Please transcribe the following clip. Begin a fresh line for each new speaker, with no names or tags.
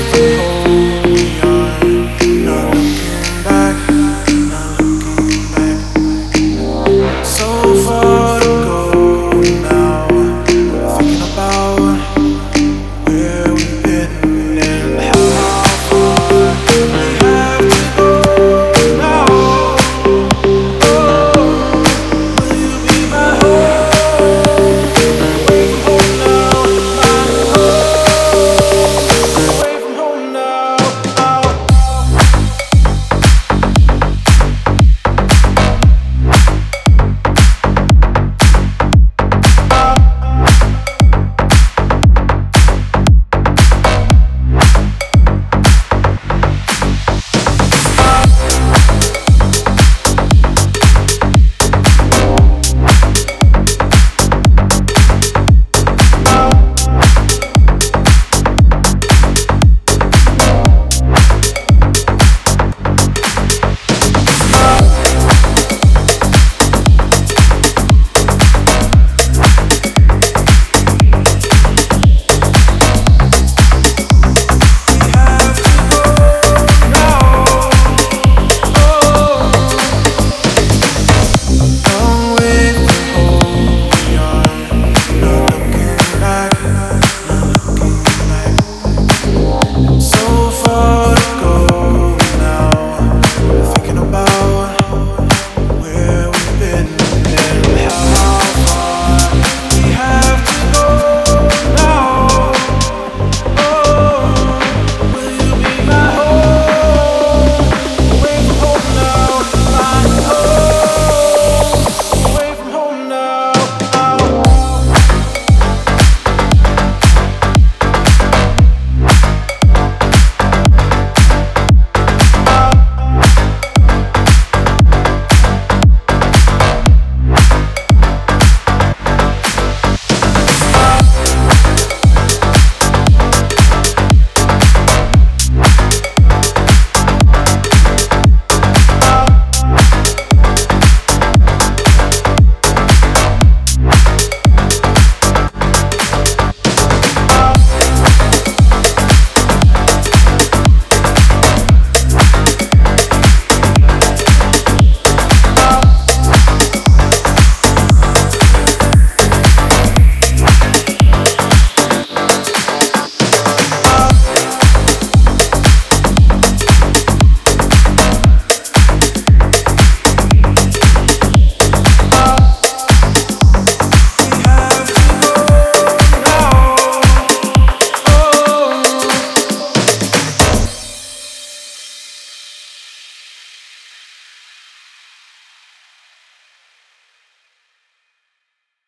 beautiful